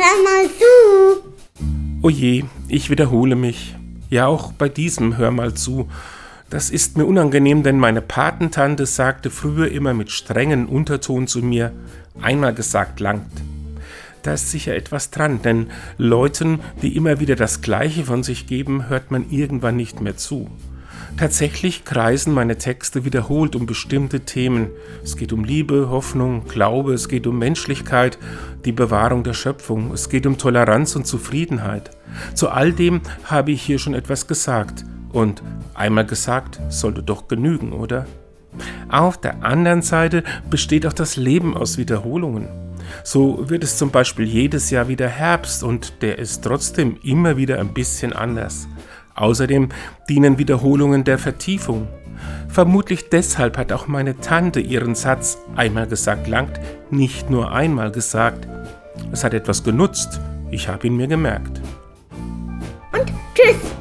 Hör mal zu. Oje, ich wiederhole mich. Ja, auch bei diesem Hör mal zu. Das ist mir unangenehm, denn meine Patentante sagte früher immer mit strengen Unterton zu mir, einmal gesagt langt. Da ist sicher etwas dran, denn Leuten, die immer wieder das Gleiche von sich geben, hört man irgendwann nicht mehr zu. Tatsächlich kreisen meine Texte wiederholt um bestimmte Themen. Es geht um Liebe, Hoffnung, Glaube, es geht um Menschlichkeit, die Bewahrung der Schöpfung, es geht um Toleranz und Zufriedenheit. Zu all dem habe ich hier schon etwas gesagt. Und einmal gesagt sollte doch genügen, oder? Auf der anderen Seite besteht auch das Leben aus Wiederholungen. So wird es zum Beispiel jedes Jahr wieder Herbst und der ist trotzdem immer wieder ein bisschen anders. Außerdem dienen Wiederholungen der Vertiefung. Vermutlich deshalb hat auch meine Tante ihren Satz einmal gesagt langt nicht nur einmal gesagt. Es hat etwas genutzt, ich habe ihn mir gemerkt. Und tschüss.